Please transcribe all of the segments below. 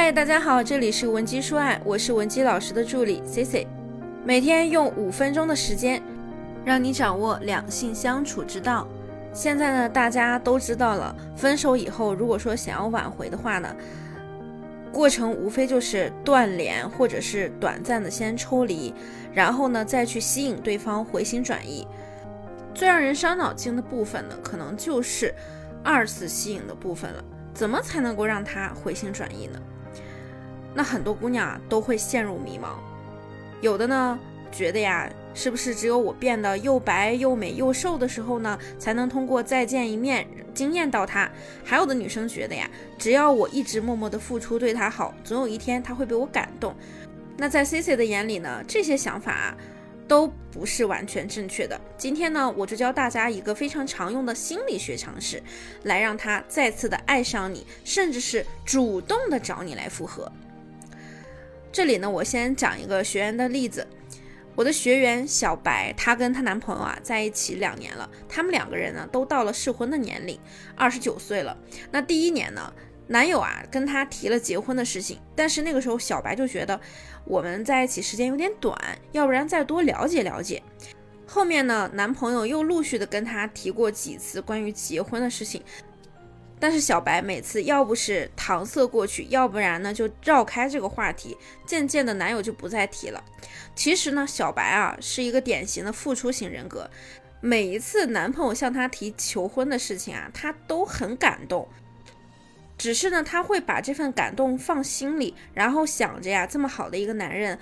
嗨，大家好，这里是文姬说爱，我是文姬老师的助理 C C，每天用五分钟的时间，让你掌握两性相处之道。现在呢，大家都知道了，分手以后，如果说想要挽回的话呢，过程无非就是断联，或者是短暂的先抽离，然后呢再去吸引对方回心转意。最让人伤脑筋的部分呢，可能就是二次吸引的部分了。怎么才能够让他回心转意呢？那很多姑娘啊都会陷入迷茫，有的呢觉得呀，是不是只有我变得又白又美又瘦的时候呢，才能通过再见一面惊艳到他？还有的女生觉得呀，只要我一直默默的付出对他好，总有一天他会被我感动。那在 C C 的眼里呢，这些想法啊。都不是完全正确的。今天呢，我就教大家一个非常常用的心理学常识，来让他再次的爱上你，甚至是主动的找你来复合。这里呢，我先讲一个学员的例子。我的学员小白，她跟她男朋友啊在一起两年了，他们两个人呢都到了适婚的年龄，二十九岁了。那第一年呢？男友啊跟她提了结婚的事情，但是那个时候小白就觉得我们在一起时间有点短，要不然再多了解了解。后面呢，男朋友又陆续的跟她提过几次关于结婚的事情，但是小白每次要不是搪塞过去，要不然呢就绕开这个话题。渐渐的，男友就不再提了。其实呢，小白啊是一个典型的付出型人格，每一次男朋友向她提求婚的事情啊，她都很感动。只是呢，他会把这份感动放心里，然后想着呀，这么好的一个男人，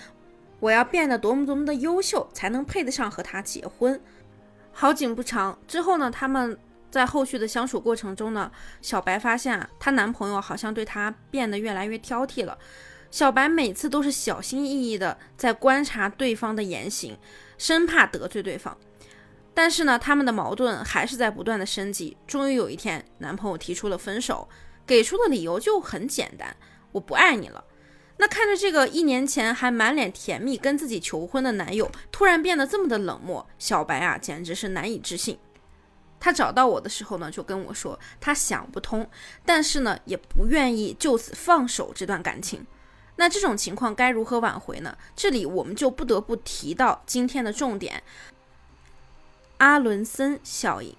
我要变得多么多么的优秀，才能配得上和他结婚。好景不长，之后呢，他们在后续的相处过程中呢，小白发现啊，她男朋友好像对她变得越来越挑剔了。小白每次都是小心翼翼的在观察对方的言行，生怕得罪对方。但是呢，他们的矛盾还是在不断的升级。终于有一天，男朋友提出了分手。给出的理由就很简单，我不爱你了。那看着这个一年前还满脸甜蜜跟自己求婚的男友，突然变得这么的冷漠，小白啊简直是难以置信。他找到我的时候呢，就跟我说他想不通，但是呢也不愿意就此放手这段感情。那这种情况该如何挽回呢？这里我们就不得不提到今天的重点——阿伦森效应。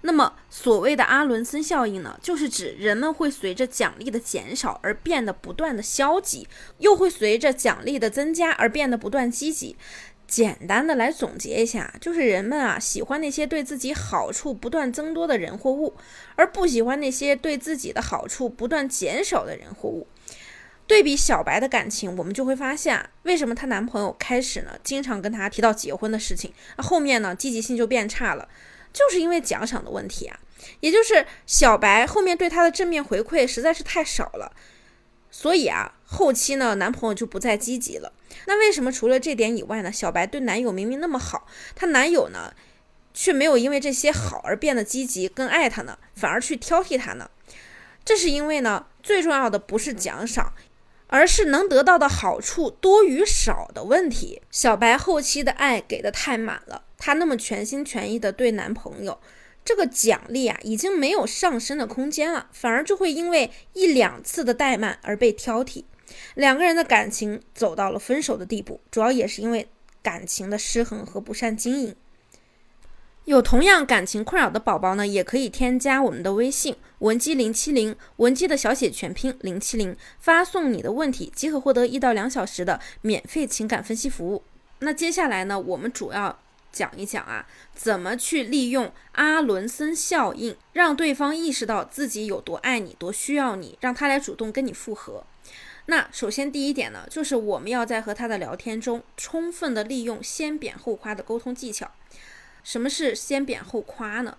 那么，所谓的阿伦森效应呢，就是指人们会随着奖励的减少而变得不断的消极，又会随着奖励的增加而变得不断积极。简单的来总结一下，就是人们啊喜欢那些对自己好处不断增多的人或物，而不喜欢那些对自己的好处不断减少的人或物。对比小白的感情，我们就会发现，为什么她男朋友开始呢经常跟她提到结婚的事情，那后面呢积极性就变差了。就是因为奖赏的问题啊，也就是小白后面对她的正面回馈实在是太少了，所以啊，后期呢，男朋友就不再积极了。那为什么除了这点以外呢？小白对男友明明那么好，她男友呢，却没有因为这些好而变得积极更爱她呢，反而去挑剔她呢？这是因为呢，最重要的不是奖赏，而是能得到的好处多与少的问题。小白后期的爱给的太满了。她那么全心全意的对男朋友，这个奖励啊，已经没有上升的空间了，反而就会因为一两次的怠慢而被挑剔，两个人的感情走到了分手的地步，主要也是因为感情的失衡和不善经营。有同样感情困扰的宝宝呢，也可以添加我们的微信文姬零七零，文姬的小写全拼零七零，发送你的问题即可获得一到两小时的免费情感分析服务。那接下来呢，我们主要。讲一讲啊，怎么去利用阿伦森效应，让对方意识到自己有多爱你、多需要你，让他来主动跟你复合。那首先第一点呢，就是我们要在和他的聊天中，充分的利用先贬后夸的沟通技巧。什么是先贬后夸呢？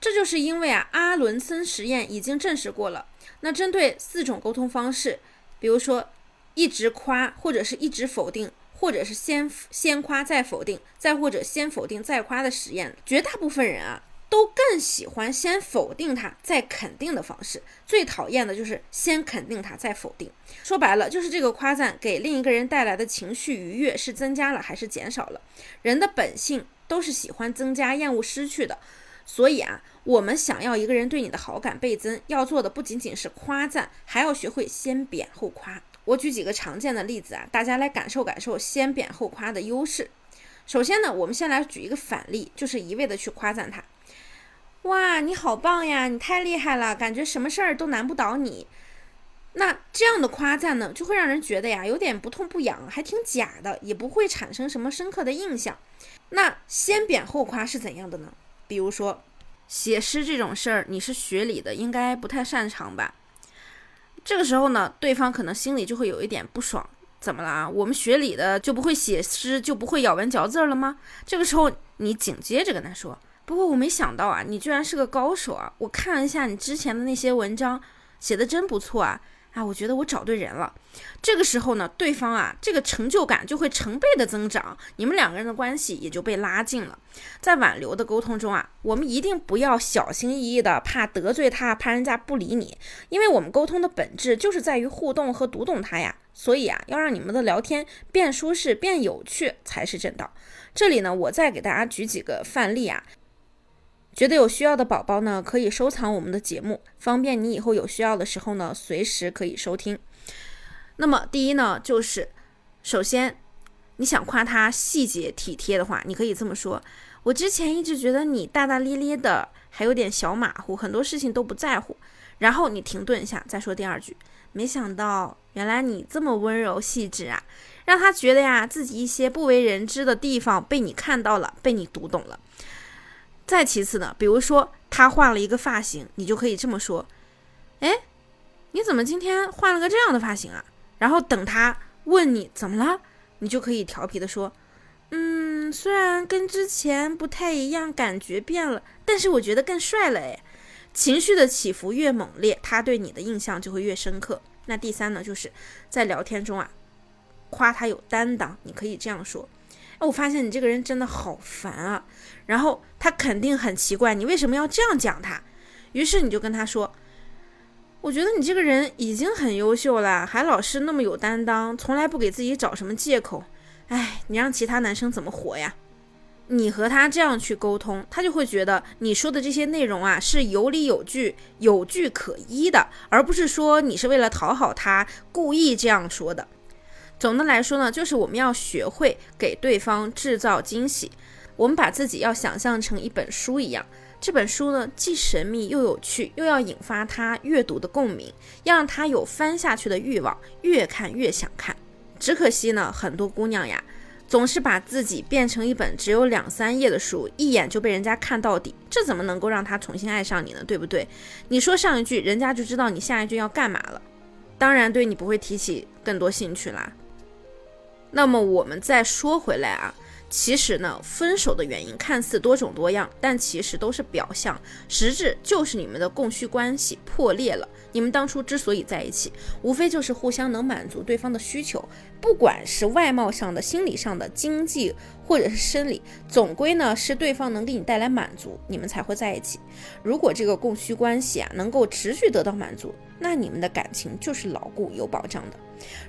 这就是因为啊，阿伦森实验已经证实过了。那针对四种沟通方式，比如说一直夸，或者是一直否定。或者是先先夸再否定，再或者先否定再夸的实验，绝大部分人啊都更喜欢先否定他再肯定的方式。最讨厌的就是先肯定他再否定。说白了，就是这个夸赞给另一个人带来的情绪愉悦是增加了还是减少了？人的本性都是喜欢增加、厌恶失去的。所以啊，我们想要一个人对你的好感倍增，要做的不仅仅是夸赞，还要学会先贬后夸。我举几个常见的例子啊，大家来感受感受先贬后夸的优势。首先呢，我们先来举一个反例，就是一味的去夸赞他。哇，你好棒呀，你太厉害了，感觉什么事儿都难不倒你。那这样的夸赞呢，就会让人觉得呀，有点不痛不痒，还挺假的，也不会产生什么深刻的印象。那先贬后夸是怎样的呢？比如说，写诗这种事儿，你是学理的，应该不太擅长吧？这个时候呢，对方可能心里就会有一点不爽，怎么了啊？我们学理的就不会写诗，就不会咬文嚼字了吗？这个时候，你紧接着跟他说：“不过我没想到啊，你居然是个高手啊！我看了一下你之前的那些文章，写的真不错啊。”啊，我觉得我找对人了。这个时候呢，对方啊，这个成就感就会成倍的增长，你们两个人的关系也就被拉近了。在挽留的沟通中啊，我们一定不要小心翼翼的，怕得罪他，怕人家不理你，因为我们沟通的本质就是在于互动和读懂他呀。所以啊，要让你们的聊天变舒适、变有趣才是正道。这里呢，我再给大家举几个范例啊。觉得有需要的宝宝呢，可以收藏我们的节目，方便你以后有需要的时候呢，随时可以收听。那么第一呢，就是首先你想夸他细节体贴的话，你可以这么说：我之前一直觉得你大大咧咧的，还有点小马虎，很多事情都不在乎。然后你停顿一下，再说第二句：没想到原来你这么温柔细致啊，让他觉得呀，自己一些不为人知的地方被你看到了，被你读懂了。再其次呢，比如说他换了一个发型，你就可以这么说：“哎，你怎么今天换了个这样的发型啊？”然后等他问你怎么了，你就可以调皮的说：“嗯，虽然跟之前不太一样，感觉变了，但是我觉得更帅了。”哎，情绪的起伏越猛烈，他对你的印象就会越深刻。那第三呢，就是在聊天中啊，夸他有担当，你可以这样说。我发现你这个人真的好烦啊，然后他肯定很奇怪，你为什么要这样讲他？于是你就跟他说：“我觉得你这个人已经很优秀了，还老是那么有担当，从来不给自己找什么借口。哎，你让其他男生怎么活呀？”你和他这样去沟通，他就会觉得你说的这些内容啊是有理有据、有据可依的，而不是说你是为了讨好他故意这样说的。总的来说呢，就是我们要学会给对方制造惊喜。我们把自己要想象成一本书一样，这本书呢既神秘又有趣，又要引发他阅读的共鸣，要让他有翻下去的欲望，越看越想看。只可惜呢，很多姑娘呀，总是把自己变成一本只有两三页的书，一眼就被人家看到底，这怎么能够让他重新爱上你呢？对不对？你说上一句，人家就知道你下一句要干嘛了，当然对你不会提起更多兴趣啦。那么我们再说回来啊，其实呢，分手的原因看似多种多样，但其实都是表象，实质就是你们的供需关系破裂了。你们当初之所以在一起，无非就是互相能满足对方的需求，不管是外貌上的、心理上的、经济或者是生理，总归呢是对方能给你带来满足，你们才会在一起。如果这个供需关系啊能够持续得到满足，那你们的感情就是牢固有保障的。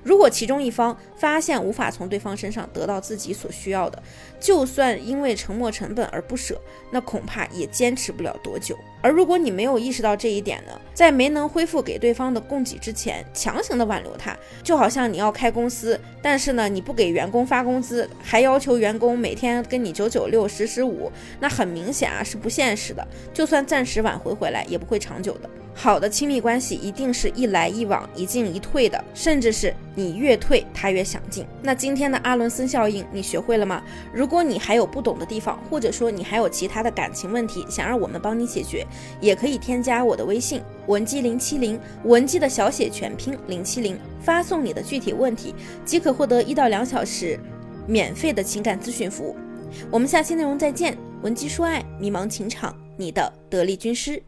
如果其中一方发现无法从对方身上得到自己所需要的，就算因为沉没成本而不舍，那恐怕也坚持不了多久。而如果你没有意识到这一点呢，在没能恢复给对方的供给之前，强行的挽留他，就好像你要开公司，但是呢你不给员工发工资，还要求员工工每天跟你九九六十十五，那很明显啊是不现实的。就算暂时挽回回来，也不会长久的。好的亲密关系一定是一来一往、一进一退的，甚至是你越退，他越想进。那今天的阿伦森效应，你学会了吗？如果你还有不懂的地方，或者说你还有其他的感情问题，想让我们帮你解决，也可以添加我的微信文姬零七零，文姬的小写全拼零七零，发送你的具体问题，即可获得一到两小时免费的情感咨询服务。我们下期内容再见，文姬说爱，迷茫情场，你的得力军师。